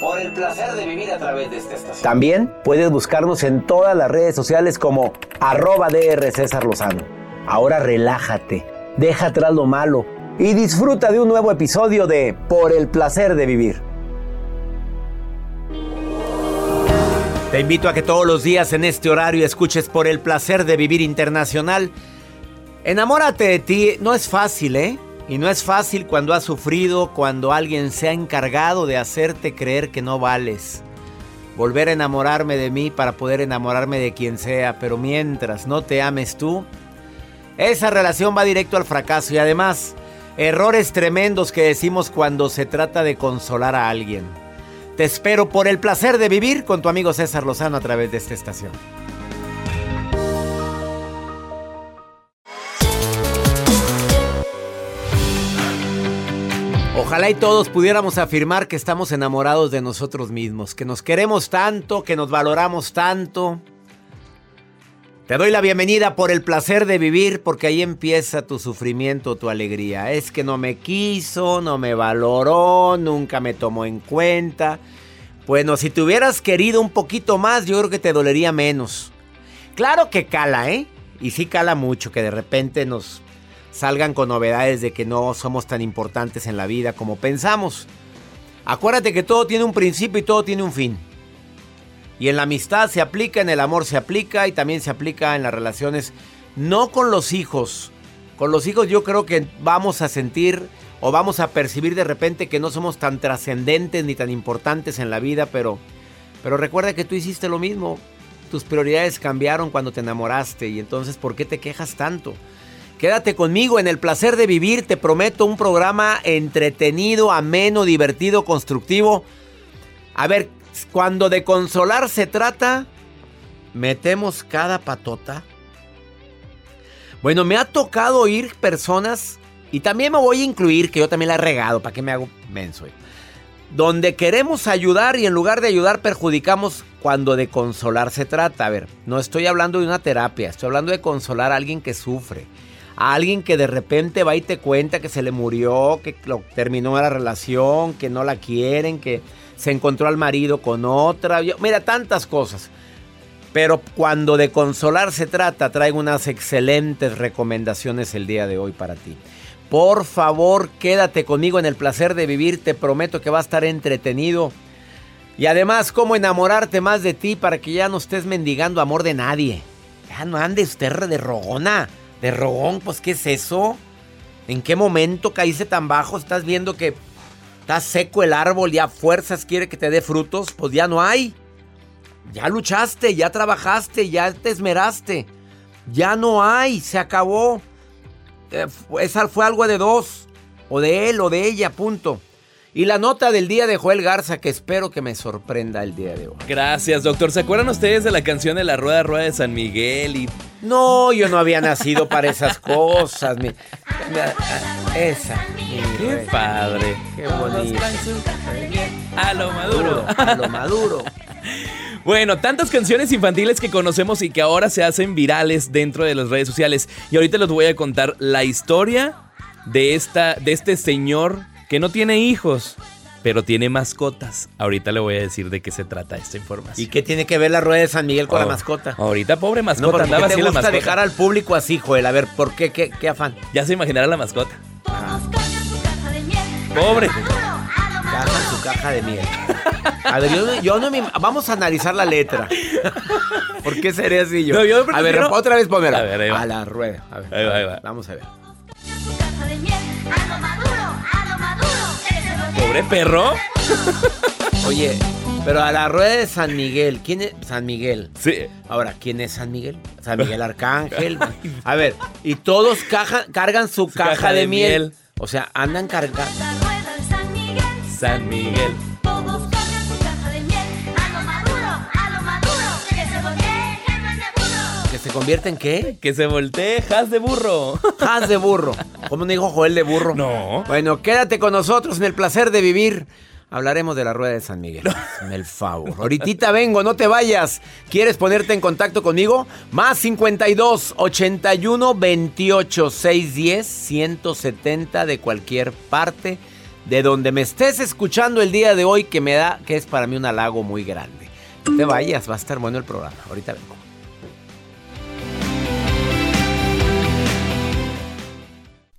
Por el placer de vivir a través de esta estación. También puedes buscarnos en todas las redes sociales como arroba DR César Lozano. Ahora relájate, deja atrás lo malo y disfruta de un nuevo episodio de Por el placer de vivir. Te invito a que todos los días en este horario escuches Por el placer de vivir internacional. Enamórate de ti, no es fácil, ¿eh? Y no es fácil cuando has sufrido, cuando alguien se ha encargado de hacerte creer que no vales. Volver a enamorarme de mí para poder enamorarme de quien sea, pero mientras no te ames tú, esa relación va directo al fracaso y además, errores tremendos que decimos cuando se trata de consolar a alguien. Te espero por el placer de vivir con tu amigo César Lozano a través de esta estación. Ojalá y todos pudiéramos afirmar que estamos enamorados de nosotros mismos, que nos queremos tanto, que nos valoramos tanto. Te doy la bienvenida por el placer de vivir, porque ahí empieza tu sufrimiento, tu alegría. Es que no me quiso, no me valoró, nunca me tomó en cuenta. Bueno, si te hubieras querido un poquito más, yo creo que te dolería menos. Claro que cala, ¿eh? Y sí cala mucho que de repente nos salgan con novedades de que no somos tan importantes en la vida como pensamos. Acuérdate que todo tiene un principio y todo tiene un fin. Y en la amistad se aplica, en el amor se aplica y también se aplica en las relaciones, no con los hijos. Con los hijos yo creo que vamos a sentir o vamos a percibir de repente que no somos tan trascendentes ni tan importantes en la vida, pero, pero recuerda que tú hiciste lo mismo. Tus prioridades cambiaron cuando te enamoraste y entonces ¿por qué te quejas tanto? Quédate conmigo en el placer de vivir, te prometo un programa entretenido, ameno, divertido, constructivo. A ver, cuando de consolar se trata, metemos cada patota. Bueno, me ha tocado oír personas, y también me voy a incluir, que yo también la he regado, ¿para qué me hago menso? Donde queremos ayudar y en lugar de ayudar perjudicamos cuando de consolar se trata. A ver, no estoy hablando de una terapia, estoy hablando de consolar a alguien que sufre a alguien que de repente va y te cuenta que se le murió, que terminó la relación, que no la quieren, que se encontró al marido con otra. Mira, tantas cosas. Pero cuando de consolar se trata, traigo unas excelentes recomendaciones el día de hoy para ti. Por favor, quédate conmigo en el placer de vivir. Te prometo que va a estar entretenido. Y además, cómo enamorarte más de ti para que ya no estés mendigando amor de nadie. Ya no andes usted de rogona. De rogón, pues ¿qué es eso? ¿En qué momento caíste tan bajo? Estás viendo que está seco el árbol y a fuerzas quiere que te dé frutos. Pues ya no hay. Ya luchaste, ya trabajaste, ya te esmeraste. Ya no hay, se acabó. Eh, esa fue algo de dos. O de él o de ella, punto. Y la nota del día de Joel Garza que espero que me sorprenda el día de hoy. Gracias, doctor. ¿Se acuerdan ustedes de la canción de la Rueda Rueda de San Miguel? Y... No, yo no había nacido para esas cosas. esa. Qué padre. Qué bonito. A lo maduro. A lo maduro. Bueno, tantas canciones infantiles que conocemos y que ahora se hacen virales dentro de las redes sociales. Y ahorita les voy a contar la historia de, esta, de este señor que no tiene hijos, pero tiene mascotas. Ahorita le voy a decir de qué se trata esta información. ¿Y qué tiene que ver la rueda de San Miguel con la oh, mascota? Ahorita, pobre mascota. No, ¿por qué te gusta dejar al público así, Joel? A ver, ¿por qué? ¿Qué, afán? Ya se imaginará la mascota. Pobre. cajan su caja de miel. A ver, yo, no- yo no me... Vamos a analizar la letra. ¿Por qué sería así yo? No, yo a ver, otra vez pónmela. A ver, ahí va. A la rueda. A ver, Ahí va, ahí va. Vamos a ver. su caja de miel, Pobre perro. Oye, pero a la rueda de San Miguel. ¿Quién es San Miguel? Sí. Ahora, ¿quién es San Miguel? San Miguel Arcángel. A ver, y todos caja- cargan su, caja, de, miel. O sea, andan cargando. San Miguel, San Miguel. Convierte en qué? Que se voltee, haz de burro. Haz de burro. ¿Cómo no dijo Joel de burro? No. Bueno, quédate con nosotros en el placer de vivir. Hablaremos de la rueda de San Miguel. Hazme el favor. Ahorita vengo, no te vayas. ¿Quieres ponerte en contacto conmigo? Más 52 81 28 610 170 de cualquier parte de donde me estés escuchando el día de hoy que me da que es para mí un halago muy grande. No te vayas, va a estar bueno el programa. Ahorita vengo.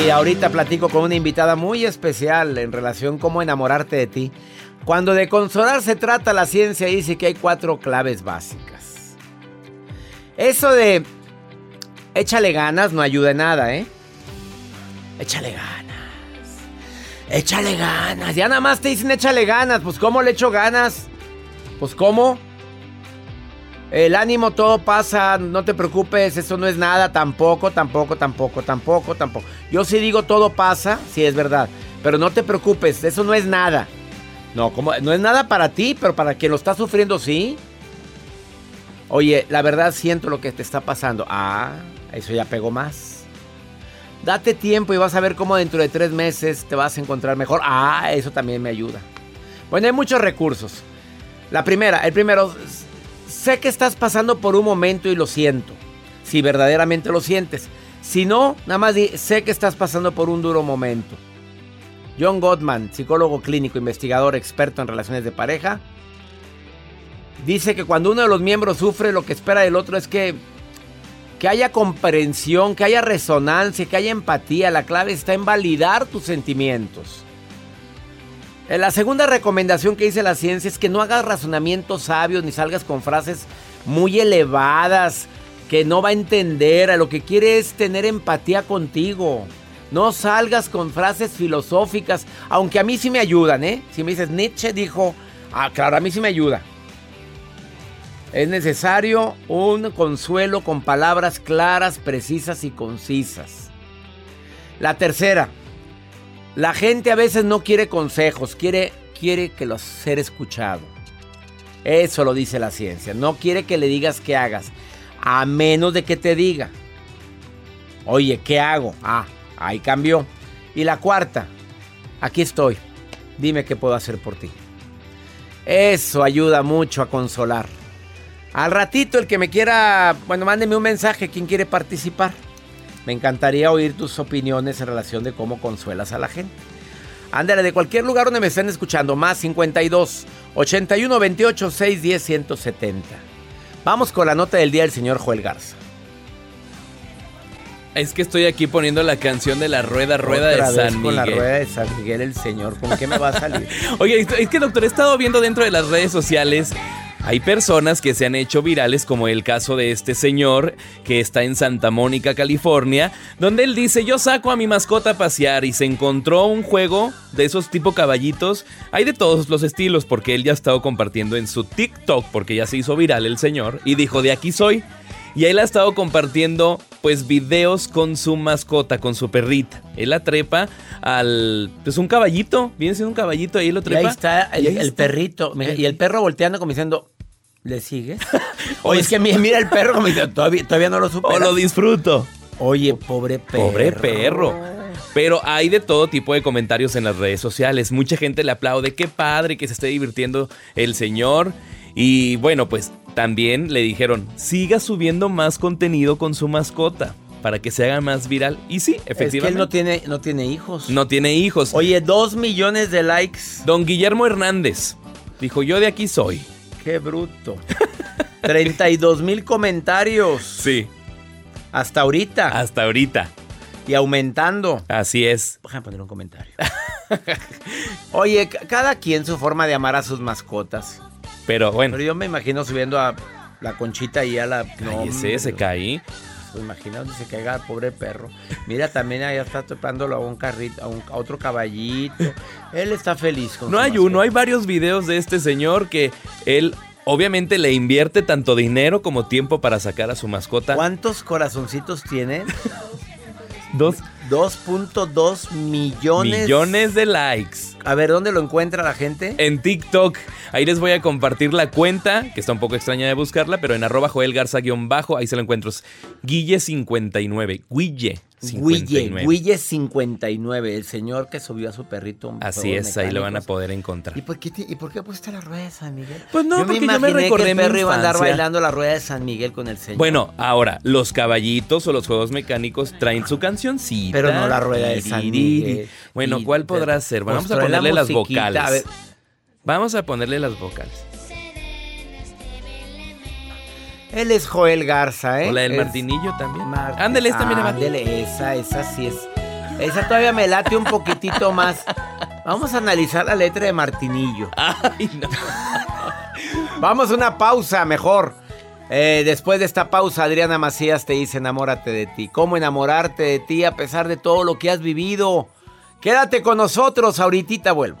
Sí, ahorita platico con una invitada muy especial en relación cómo enamorarte de ti. Cuando de consolar se trata, la ciencia dice que hay cuatro claves básicas. Eso de échale ganas no ayuda en nada, ¿eh? Échale ganas. Échale ganas. Ya nada más te dicen échale ganas. Pues ¿cómo le echo ganas? Pues ¿cómo? El ánimo todo pasa, no te preocupes, eso no es nada, tampoco, tampoco, tampoco, tampoco, tampoco. Yo sí digo todo pasa, sí es verdad, pero no te preocupes, eso no es nada. No, como no es nada para ti, pero para quien lo está sufriendo sí. Oye, la verdad siento lo que te está pasando. Ah, eso ya pegó más. Date tiempo y vas a ver cómo dentro de tres meses te vas a encontrar mejor. Ah, eso también me ayuda. Bueno, hay muchos recursos. La primera, el primero, sé que estás pasando por un momento y lo siento. Si verdaderamente lo sientes. Si no, nada más sé que estás pasando por un duro momento. John Gottman, psicólogo clínico, investigador, experto en relaciones de pareja, dice que cuando uno de los miembros sufre, lo que espera del otro es que, que haya comprensión, que haya resonancia, que haya empatía. La clave está en validar tus sentimientos. Eh, La segunda recomendación que dice la ciencia es que no hagas razonamientos sabios ni salgas con frases muy elevadas que no va a entender. A lo que quiere es tener empatía contigo. No salgas con frases filosóficas, aunque a mí sí me ayudan, ¿eh? Si me dices Nietzsche dijo, ah, claro, a mí sí me ayuda. Es necesario un consuelo con palabras claras, precisas y concisas. La tercera, la gente a veces no quiere consejos, quiere, quiere que los ser escuchado. Eso lo dice la ciencia. No quiere que le digas qué hagas, a menos de que te diga. Oye, ¿qué hago? Ah, ahí cambió. Y la cuarta, aquí estoy. Dime qué puedo hacer por ti. Eso ayuda mucho a consolar. Al ratito, el que me quiera, bueno, mándeme un mensaje, quien quiere participar. Me encantaría oír tus opiniones en relación de cómo consuelas a la gente. Ándale, de cualquier lugar donde me estén escuchando, más 52 81 28 610 170. Vamos con la nota del día del señor Joel Garza. Es que estoy aquí poniendo la canción de la rueda, rueda Otra de vez San con la Miguel. rueda de San Miguel el señor. ¿Con qué me va a salir? Oye, es que doctor, he estado viendo dentro de las redes sociales. Hay personas que se han hecho virales, como el caso de este señor que está en Santa Mónica, California, donde él dice, yo saco a mi mascota a pasear y se encontró un juego de esos tipo caballitos. Hay de todos los estilos, porque él ya ha estado compartiendo en su TikTok, porque ya se hizo viral el señor, y dijo, de aquí soy. Y él ha estado compartiendo pues videos con su mascota, con su perrita. Él la trepa al... pues un caballito, viene siendo un caballito, ahí lo Y trepa. ahí está el, y ahí el está. perrito. mira, Y el perro volteando como diciendo, ¿Le sigues? Oye, es que mi- mira el perro como dice, todavía, todavía no lo O supera. lo disfruto. Oye, pobre perro. Pobre perro. Pero hay de todo tipo de comentarios en las redes sociales. Mucha gente le aplaude, qué padre que se esté divirtiendo el señor. Y bueno, pues también le dijeron, siga subiendo más contenido con su mascota para que se haga más viral. Y sí, Es que efectivamente. él no tiene, no tiene hijos. no tiene hijos. Oye, dos millones de likes. Don Guillermo Hernández dijo, yo de aquí soy. Qué bruto. 32 mil comentarios. Sí. Hasta ahorita. Hasta ahorita. Y aumentando. Así es. Déjame poner un comentario. Oye, ca- cada quien su forma de amar a sus mascotas. Pero bueno, Pero yo me imagino subiendo a la conchita y a la. cállese, se cae. Pues imagina donde se caiga el pobre perro. Mira, también allá está topándolo a un carrito, a, un- a otro caballito. Él está feliz con No hay mascota. uno, hay varios videos de este señor que él obviamente le invierte tanto dinero como tiempo para sacar a su mascota. ¿Cuántos corazoncitos tiene? Dos 2.2 millones. millones de likes. A ver, ¿dónde lo encuentra la gente? En TikTok, ahí les voy a compartir la cuenta, que está un poco extraña de buscarla, pero en arroba Joel Garza-bajo, ahí se lo encuentro. Es Guille59, Guille. Guille, 59. Guille 59, el señor que subió a su perrito. un Así es, ahí lo van a poder encontrar. ¿Y por qué, y por qué pusiste la rueda de San Miguel? Pues no, yo porque me yo me recordé que el perro iba a andar bailando la rueda de San Miguel con el señor. Bueno, ahora, los caballitos o los juegos mecánicos traen su cancioncita. Pero no la rueda de San Miguel. Bueno, ¿cuál podrá ser? Vamos a la ponerle las vocales. a ver. Vamos a ponerle las vocales. Él es Joel Garza, ¿eh? O la del Es Martinillo también. Martín. Ándale, esta va. Ándele, esa, esa sí es. Esa todavía me late un poquitito más. Vamos a analizar la letra de Martinillo. Ay, no. Vamos a una pausa, mejor. Eh, después de esta pausa, Adriana Macías te dice enamórate de ti. ¿Cómo enamorarte de ti a pesar de todo lo que has vivido? Quédate con nosotros, ahorita vuelvo.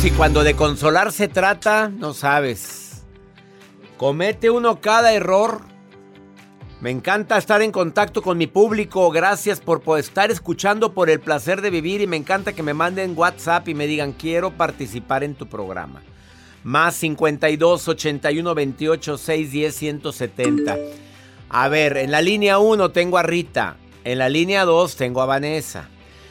No, si cuando de consolar se trata, no sabes. Comete uno cada error. Me encanta estar en contacto con mi público. Gracias por, por estar escuchando por el placer de vivir y me encanta que me manden WhatsApp y me digan quiero participar en tu programa. Más 52 81 28 610 170. A ver, en la línea 1 tengo a Rita. En la línea 2 tengo a Vanessa.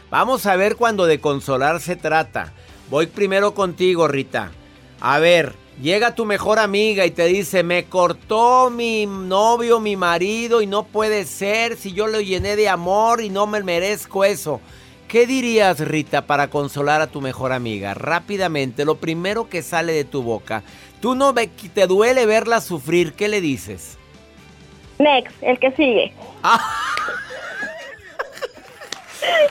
Vamos a ver cuando de consolar se trata. Voy primero contigo, Rita. A ver, llega tu mejor amiga y te dice, me cortó mi novio, mi marido y no puede ser si yo lo llené de amor y no me merezco eso. ¿Qué dirías, Rita, para consolar a tu mejor amiga? Rápidamente, lo primero que sale de tu boca. Tú no ve, te duele verla sufrir, ¿qué le dices? Next, el que sigue.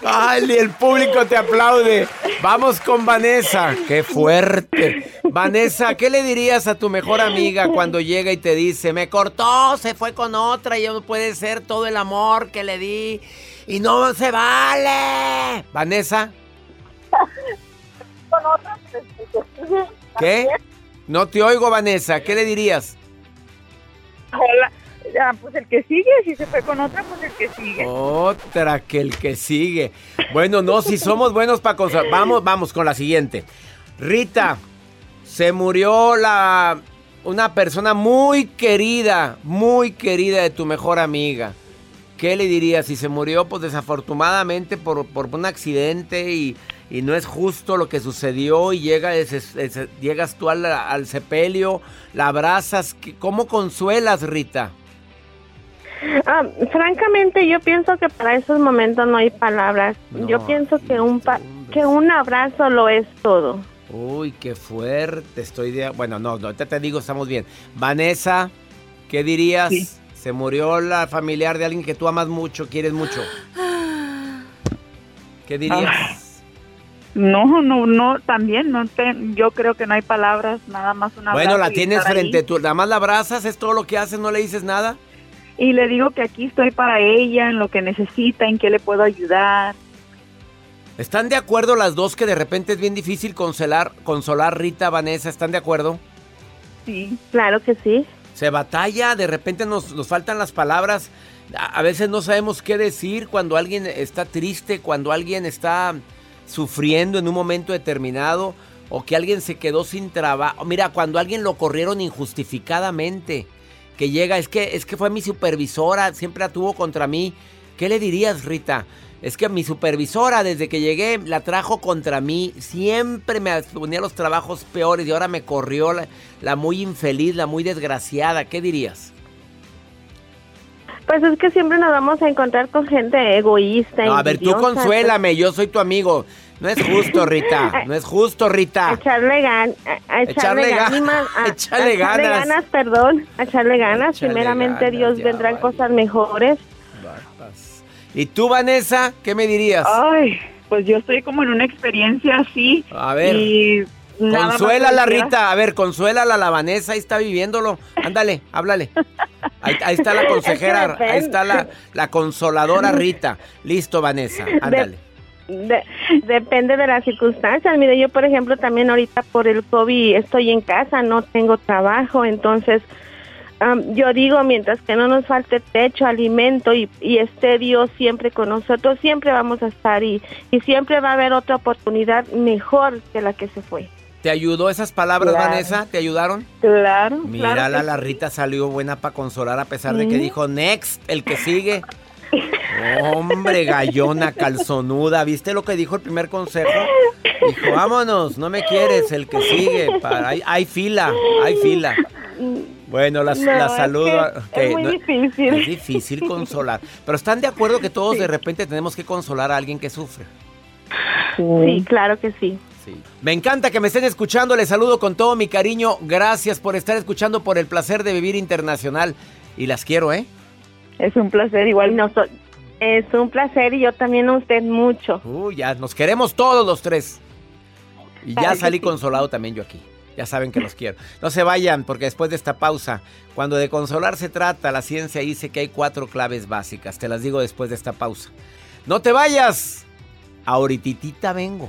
Ay, el público te aplaude. Vamos con Vanessa. Qué fuerte. Vanessa, ¿qué le dirías a tu mejor amiga cuando llega y te dice, me cortó, se fue con otra y ya no puede ser todo el amor que le di y no se vale? Vanessa, Con otro, pues, sigue. ¿qué? No te oigo, Vanessa. ¿Qué le dirías? Hola. Pues el que sigue, si se fue con otra, pues el que sigue. Otra que el que sigue. Bueno, no, si somos buenos para cosas. Vamos, vamos con la siguiente. Rita, se murió la una persona muy querida, muy querida de tu mejor amiga. ¿Qué le dirías si se murió? Pues desafortunadamente por, por un accidente y, y no es justo lo que sucedió y llega llegas tú al, sepelio, la abrazas. ¿Qué- ¿Cómo consuelas, Rita? Ah, francamente, yo pienso que para esos momentos no hay palabras. No, yo pienso que un pa- que un abrazo lo es todo. Uy, qué fuerte. Estoy de... Bueno, no, no te, te digo, estamos bien. Vanessa, ¿qué dirías? Sí. Se murió la familiar de alguien que tú amas mucho, quieres mucho. ¿Qué dirías? No, no, no, también no te, yo creo que no hay palabras, nada más una bueno, la tienes frente, tú nada más la abrazas, es todo lo que haces, no le dices nada. Y le digo que aquí estoy para ella, en lo que necesita, en qué le puedo ayudar. ¿Están de acuerdo las dos que de repente es bien difícil consolar, consolar Rita, Vanessa? ¿Están de acuerdo? Sí. Claro que sí. Se batalla, de repente nos, nos faltan las palabras. A, a veces no sabemos qué decir cuando alguien está triste, cuando alguien está sufriendo en un momento determinado o que alguien se quedó sin trabajo. Mira, cuando alguien lo corrieron injustificadamente, que llega, es que es que fue mi supervisora, siempre la tuvo contra mí. ¿Qué le dirías, Rita? Es que mi supervisora desde que llegué la trajo contra mí, siempre me ponía los trabajos peores y ahora me corrió la, la muy infeliz, la muy desgraciada. ¿Qué dirías? Pues es que siempre nos vamos a encontrar con gente egoísta. No, a ver, tú consuélame, yo soy tu amigo. No es justo, Rita. No es justo, A Rita. echarle, gan a, a echarle, Echarle ga- gánimas, a, echarle a echarle ganas. ganas, perdón, a echarle ganas. Echarle Primeramente ganas, Dios vendrán vale. cosas mejores. ¿Y tú, Vanessa? ¿Qué me dirías? Ay, pues yo estoy como en una experiencia así. A ver. Y Consuélala, Rita. A ver, consuélala, la Vanessa. Ahí está viviéndolo. Ándale, háblale. Ahí, ahí está la consejera. Ahí está la, la consoladora Rita. Listo, Vanessa. Ándale. De- depende de las circunstancias. Mire, yo por ejemplo también ahorita por el COVID estoy en casa, no tengo trabajo, entonces yo digo, mientras que no nos falte techo, alimento y, y esté Dios siempre con nosotros, siempre vamos a estar y, y siempre va a haber otra oportunidad mejor que la que se fue. ¿Te ayudó esas palabras, Claro. Vanessa? ¿Te ayudaron? Claro. Mírala, claro la Rita salió buena para consolar a pesar de que dijo next, el que sigue. Hombre, gallona, calzonuda. ¿Viste lo que dijo el primer consejo? Dijo, vámonos, no me quieres, el que sigue. Para, hay, hay fila, hay fila. Bueno, las, No, las es saludo. que es que muy no- difícil. Es difícil consolar. Pero ¿están de acuerdo que todos de repente tenemos que consolar a alguien que sufre? Sí, claro que sí. Sí. Me encanta que me estén escuchando. Les saludo con todo mi cariño. Gracias por estar escuchando, por el placer de vivir internacional. Y las quiero, ¿eh? Es un placer igual. No so- es un placer y yo también a usted mucho. Uy, ya nos queremos todos los tres. Y ya salí consolado también yo aquí. Ya saben que los quiero. No se vayan porque después de esta pausa, cuando de consolar se trata, la ciencia dice que hay cuatro claves básicas. Te las digo después de esta pausa. No te vayas. Ahorititita vengo.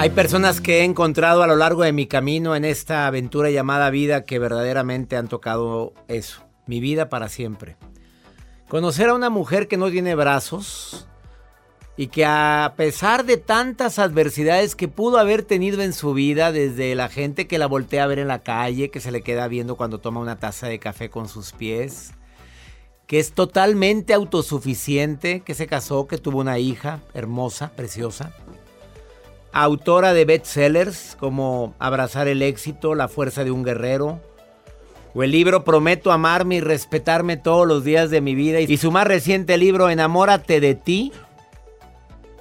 Hay personas que he encontrado a lo largo de mi camino en esta aventura llamada vida que verdaderamente han tocado eso, mi vida para siempre. Conocer a una mujer que no tiene brazos y que a pesar de tantas adversidades que pudo haber tenido en su vida, desde la gente que la voltea a ver en la calle, que se le queda viendo cuando toma una taza de café con sus pies, que es totalmente autosuficiente, que se casó, que tuvo una hija hermosa, preciosa autora de bestsellers como Abrazar el éxito, La fuerza de un guerrero, o el libro Prometo amarme y respetarme todos los días de mi vida, y su más reciente libro Enamórate de ti,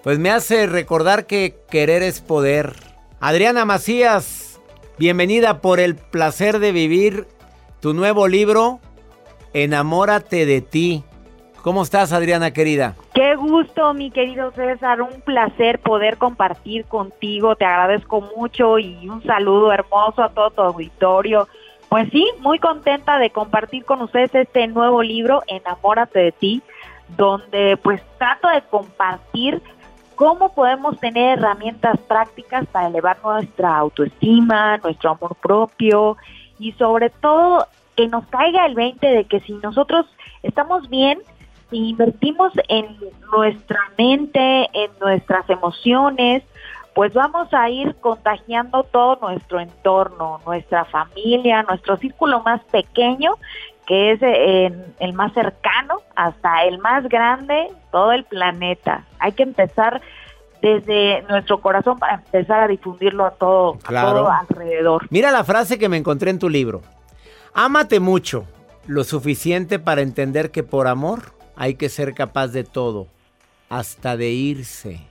pues me hace recordar que querer es poder. Adriana Macías, bienvenida por el placer de vivir tu nuevo libro Enamórate de ti. ¿Cómo estás, Adriana querida? Qué gusto, mi querido César, un placer poder compartir contigo, te agradezco mucho y un saludo hermoso a todo tu auditorio. Pues sí, muy contenta de compartir con ustedes este nuevo libro, Enamórate de ti, donde pues trato de compartir cómo podemos tener herramientas prácticas para elevar nuestra autoestima, nuestro amor propio y sobre todo que nos caiga el 20 de que si nosotros estamos bien, si invertimos en nuestra mente, en nuestras emociones, pues vamos a ir contagiando todo nuestro entorno, nuestra familia, nuestro círculo más pequeño, que es eh, el más cercano, hasta el más grande, todo el planeta. Hay que empezar desde nuestro corazón para empezar a difundirlo a todo, a todo alrededor. Mira la frase que me encontré en tu libro. Ámate mucho, lo suficiente para entender que por amor hay que ser capaz de todo, hasta de irse.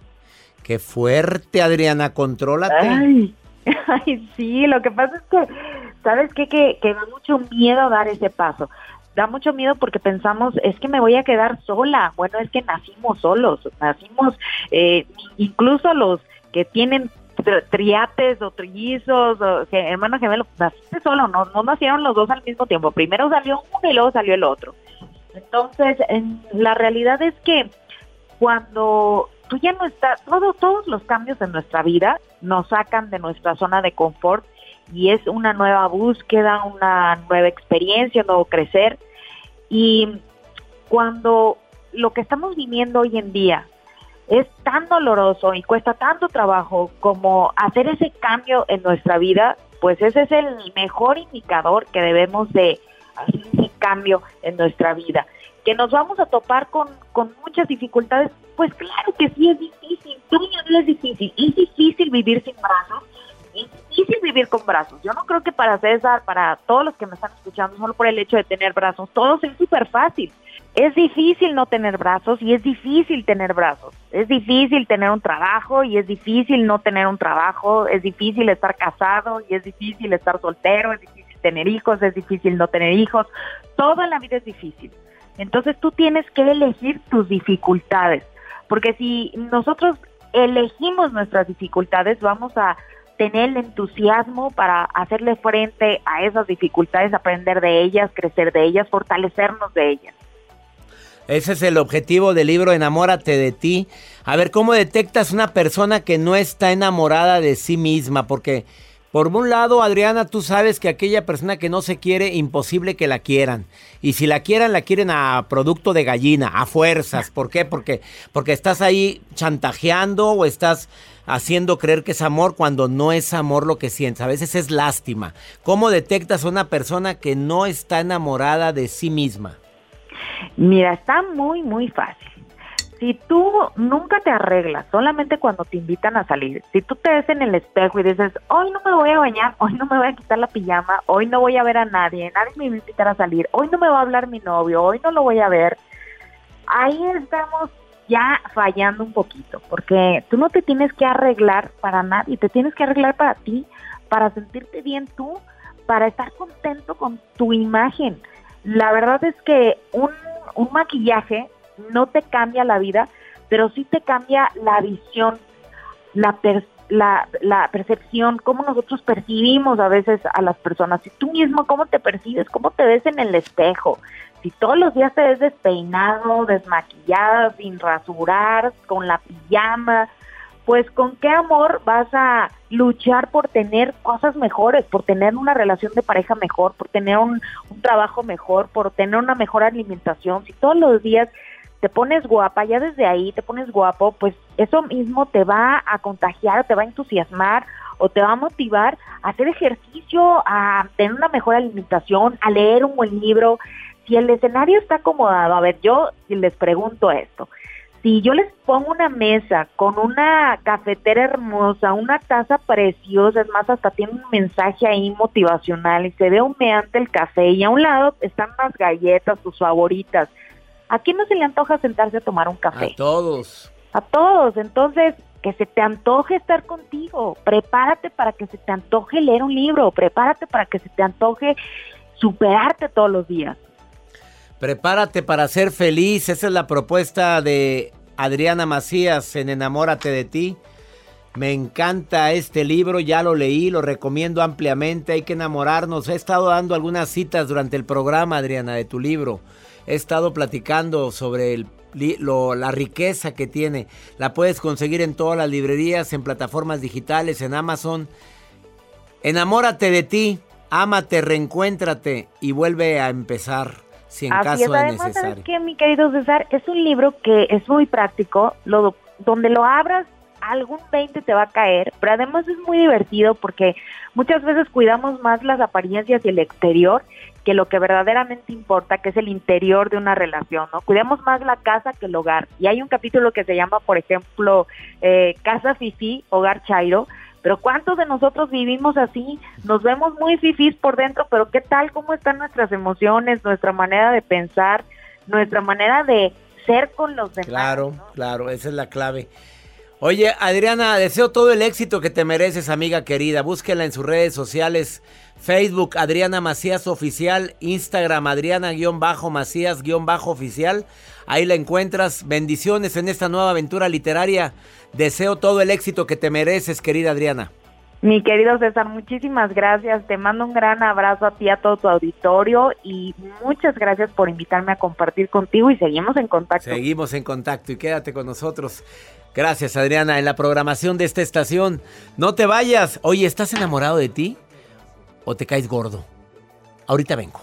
Qué fuerte, Adriana, contrólate. Ay, ay, sí, lo que pasa es que, ¿sabes qué? Que, que da mucho miedo dar ese paso. Da mucho miedo porque pensamos, es que me voy a quedar sola. Bueno, es que nacimos solos, nacimos, eh, incluso los que tienen tri- triates o trillizos, o que, hermano gemelo, naciste solo, no, no nacieron los dos al mismo tiempo. Primero salió uno y luego salió el otro. Entonces, en- la realidad es que cuando tú ya no estás, todo- todos los cambios en nuestra vida nos sacan de nuestra zona de confort y es una nueva búsqueda, una nueva experiencia, un nuevo crecer. Y cuando lo que estamos viviendo hoy en día es tan doloroso y cuesta tanto trabajo como hacer ese cambio en nuestra vida, pues ese es el mejor indicador que debemos de hacer ese cambio en nuestra vida. Que nos vamos a topar con, con muchas dificultades, pues claro que sí es difícil, todavía no es difícil, es difícil vivir sin brazos, es difícil vivir con brazos. Yo no creo que para César, para todos los que me están escuchando, solo por el hecho de tener brazos, todos es súper fácil. Es difícil no tener brazos y es difícil tener brazos. Es difícil tener un trabajo y es difícil no tener un trabajo. Es difícil estar casado y es difícil estar soltero. Tener hijos, es difícil no tener hijos. Todo en la vida es difícil. Entonces tú tienes que elegir tus dificultades. Porque si nosotros elegimos nuestras dificultades, vamos a tener el entusiasmo para hacerle frente a esas dificultades, aprender de ellas, crecer de ellas, fortalecernos de ellas. Ese es el objetivo del libro Enamórate de ti. A ver, ¿cómo detectas una persona que no está enamorada de sí misma? Porque, por un lado, Adriana, tú sabes que aquella persona que no se quiere, imposible que la quieran. Y si la quieran, la quieren a producto de gallina, a fuerzas. ¿Por qué? Porque, porque estás ahí chantajeando o estás haciendo creer que es amor cuando no es amor lo que sientes. A veces es lástima. ¿Cómo detectas a una persona que no está enamorada de sí misma? Mira, está muy, muy fácil. Si tú nunca te arreglas, solamente cuando te invitan a salir, si tú te ves en el espejo y dices, hoy no me voy a bañar, hoy no me voy a quitar la pijama, hoy no voy a ver a nadie, nadie me va a invitar a salir, hoy no me va a hablar mi novio, hoy no lo voy a ver, ahí estamos ya fallando un poquito, porque tú no te tienes que arreglar para nadie, te tienes que arreglar para ti, para sentirte bien tú, para estar contento con tu imagen. La verdad es que un, un maquillaje no te cambia la vida, pero sí te cambia la visión, la, per- la, percepción, cómo nosotros percibimos a veces a las personas. Si tú mismo, cómo te percibes, cómo te ves en el espejo. Si todos los días te ves despeinado, desmaquillada, sin rasurar, con la pijama, pues con qué amor vas a luchar por tener cosas mejores, por tener una relación de pareja mejor, por tener un trabajo mejor, por tener una mejor alimentación. Si todos los días te pones guapa, ya desde ahí te pones guapo, pues eso mismo te va a contagiar, te va a entusiasmar o te va a motivar a hacer ejercicio, a tener una mejor alimentación, a leer un buen libro. Si el escenario está acomodado, a ver, yo les pregunto esto, si yo les pongo una mesa con una cafetera hermosa, una taza preciosa, es más, hasta tiene un mensaje ahí motivacional y se ve humeante el café y a un lado están las galletas, tus favoritas, ¿a quién no se le antoja sentarse a tomar un café? A todos. A todos, entonces que se te antoje estar contigo, prepárate para que se te antoje leer un libro, prepárate para que se te antoje superarte todos los días. Prepárate para ser feliz. Esa es la propuesta de Adriana Macías en Enamórate de ti. Me encanta este libro, ya lo leí, lo recomiendo ampliamente. Hay que enamorarnos. He estado dando algunas citas durante el programa, Adriana, de tu libro. He estado platicando sobre el lo- la riqueza que tiene. La puedes conseguir en todas las librerías, en plataformas digitales, en Amazon. Enamórate de ti, ámate, reencuéntrate y vuelve a empezar si en Así caso es, es además, ¿sabes necesario. qué, mi querido César? Es un libro que es muy práctico, lo, donde lo abras, algún 20 te va a caer, pero además es muy divertido porque muchas veces cuidamos más las apariencias y el exterior que lo que verdaderamente importa, que es el interior de una relación, ¿no? Cuidamos más la casa que el hogar. Y hay un capítulo que se llama, por ejemplo, eh, Casa Fifi, Hogar Chairo, pero ¿cuántos de nosotros vivimos así? Nos vemos muy fifís por dentro, pero ¿qué tal? ¿Cómo están nuestras emociones, nuestra manera de pensar, nuestra manera de ser con los demás? Claro, ¿no? claro, esa es la clave. Oye, Adriana, deseo todo el éxito que te mereces, amiga querida. Búsquela en sus redes sociales. Facebook, Adriana Macías Oficial. Instagram, Adriana-Macías-Oficial. Ahí la encuentras. Bendiciones en esta nueva aventura literaria. Deseo todo el éxito que te mereces, querida Adriana. Mi querido César, muchísimas gracias. Te mando un gran abrazo a ti, a todo tu auditorio y muchas gracias por invitarme a compartir contigo y seguimos en contacto. Seguimos en contacto y quédate con nosotros. Gracias, Adriana, en la programación de esta estación. No te vayas. Oye, ¿estás enamorado de ti? ¿O te caes gordo? Ahorita vengo.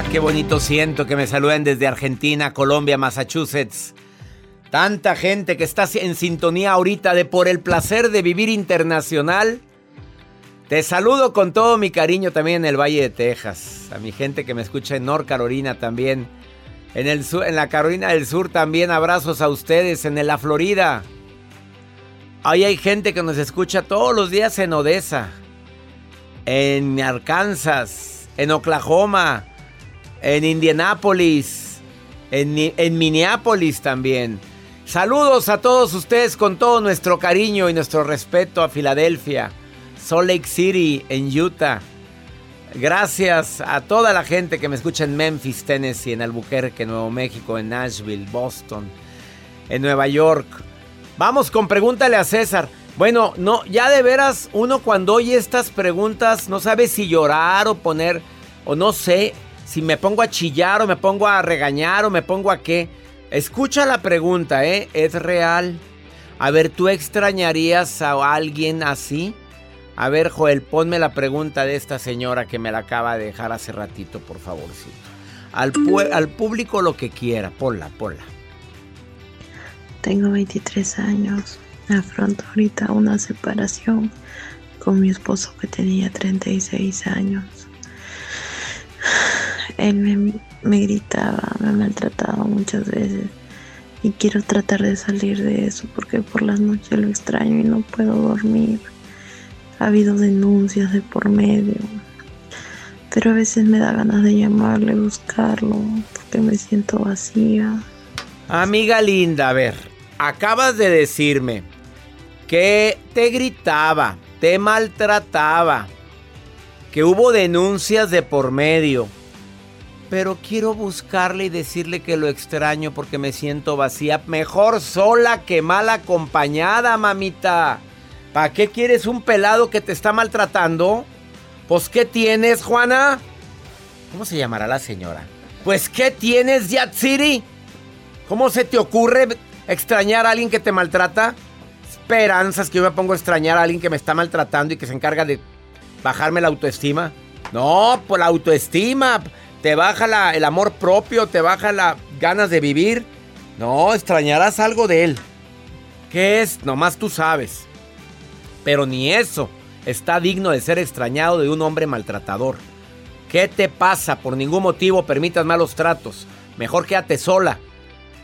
Ah, qué bonito siento que me saluden desde Argentina, Colombia, Massachusetts. Tanta gente que está en sintonía ahorita de por el placer de vivir internacional. Te saludo con todo mi cariño también en el Valle de Texas. A mi gente que me escucha en North Carolina también. En, el sur, en la Carolina del Sur también abrazos a ustedes. En la Florida. Ahí hay gente que nos escucha todos los días en Odessa. En Arkansas. En Oklahoma. En Indianápolis. En, en Minneapolis también. Saludos a todos ustedes con todo nuestro cariño y nuestro respeto a Filadelfia. Salt Lake City, en Utah. Gracias a toda la gente que me escucha en Memphis, Tennessee, en Albuquerque, Nuevo México, en Nashville, Boston, en Nueva York. Vamos con pregúntale a César. Bueno, no, ya de veras uno cuando oye estas preguntas no sabe si llorar o poner o no sé si me pongo a chillar o me pongo a regañar o me pongo a qué. Escucha la pregunta, ¿eh? Es real. A ver, ¿tú extrañarías a alguien así? A ver, Joel, ponme la pregunta de esta señora que me la acaba de dejar hace ratito, por favorcito. Al, pu- al público lo que quiera, ponla, ponla. Tengo 23 años. Afronto ahorita una separación con mi esposo que tenía 36 años. Él me, me gritaba, me maltrataba muchas veces y quiero tratar de salir de eso porque por las noches lo extraño y no puedo dormir. Ha habido denuncias de por medio, pero a veces me da ganas de llamarle, buscarlo, porque me siento vacía. Amiga linda, a ver, acabas de decirme que te gritaba, te maltrataba, que hubo denuncias de por medio. Pero quiero buscarle y decirle que lo extraño porque me siento vacía. Mejor sola que mal acompañada, mamita. ¿Para qué quieres un pelado que te está maltratando? Pues, ¿qué tienes, Juana? ¿Cómo se llamará la señora? Pues, ¿qué tienes, Yatsiri? ¿Cómo se te ocurre extrañar a alguien que te maltrata? Esperanzas que yo me pongo a extrañar a alguien que me está maltratando y que se encarga de bajarme la autoestima. No, por la autoestima. Te baja la- el amor propio, te baja las ganas de vivir. No, extrañarás algo de él. ¿Qué es? Nomás tú sabes. Pero ni eso está digno de ser extrañado de un hombre maltratador. ¿Qué te pasa? Por ningún motivo permitas malos tratos. Mejor quédate sola.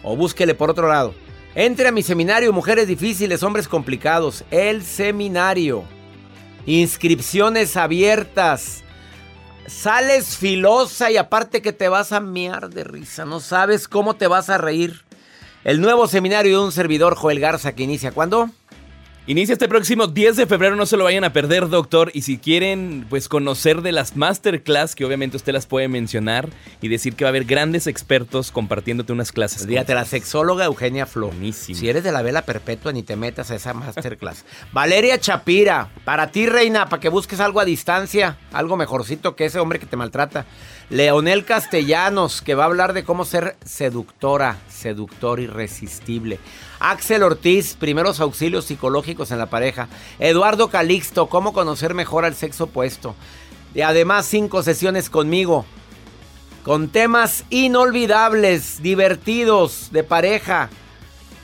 O búsquele por otro lado. Entre a mi seminario Mujeres Difíciles, Hombres Complicados. El seminario. Inscripciones abiertas. Sales filosa y aparte que te vas a miar de risa. No sabes cómo te vas a reír. El nuevo seminario de un servidor, Joel Garza, que inicia cuándo? Inicia este próximo 10 de febrero, no se lo vayan a perder, doctor. Y si quieren, pues conocer de las masterclass, que obviamente usted las puede mencionar y decir que va a haber grandes expertos compartiéndote unas clases. Dígate, la sexóloga Eugenia Flo. Buenísimo. Si eres de la vela perpetua, ni te metas a esa masterclass. Valeria Chapira, para ti, reina, para que busques algo a distancia, algo mejorcito que ese hombre que te maltrata. Leonel Castellanos, que va a hablar de cómo ser seductora, seductor irresistible. Axel Ortiz, primeros auxilios psicológicos en la pareja. Eduardo Calixto, cómo conocer mejor al sexo opuesto. Y además, cinco sesiones conmigo. Con temas inolvidables, divertidos, de pareja.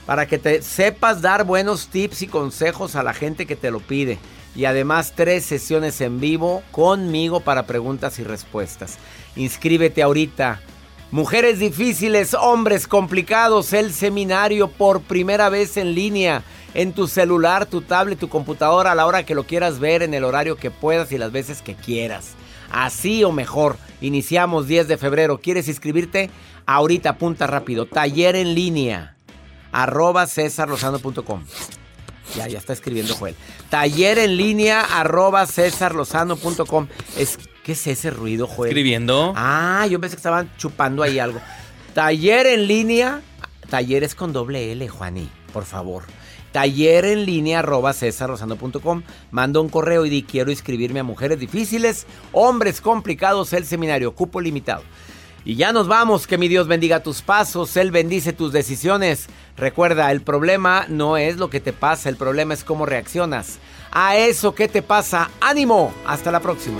Para que te sepas dar buenos tips y consejos a la gente que te lo pide. Y además, tres sesiones en vivo conmigo para preguntas y respuestas. Inscríbete ahorita. Mujeres difíciles, hombres complicados, el seminario por primera vez en línea, en tu celular, tu tablet, tu computadora, a la hora que lo quieras ver, en el horario que puedas y las veces que quieras. Así o mejor, iniciamos 10 de febrero. ¿Quieres inscribirte? Ahorita apunta rápido. Taller en línea, arroba cesarlozano.com. Ya, ya está escribiendo Joel. Taller en línea, arroba cesarlozano.com. Es, ¿Qué es ese ruido, Joel? Escribiendo. Ah, yo pensé que estaban chupando ahí algo. Taller en línea. Talleres con doble L, Juani, por favor. Taller en línea arroba cesarrosando.com. Manda un correo y di quiero inscribirme a mujeres difíciles, hombres complicados, el seminario, cupo limitado. Y ya nos vamos, que mi Dios bendiga tus pasos, Él bendice tus decisiones. Recuerda, el problema no es lo que te pasa, el problema es cómo reaccionas. A eso que te pasa, ánimo, hasta la próxima.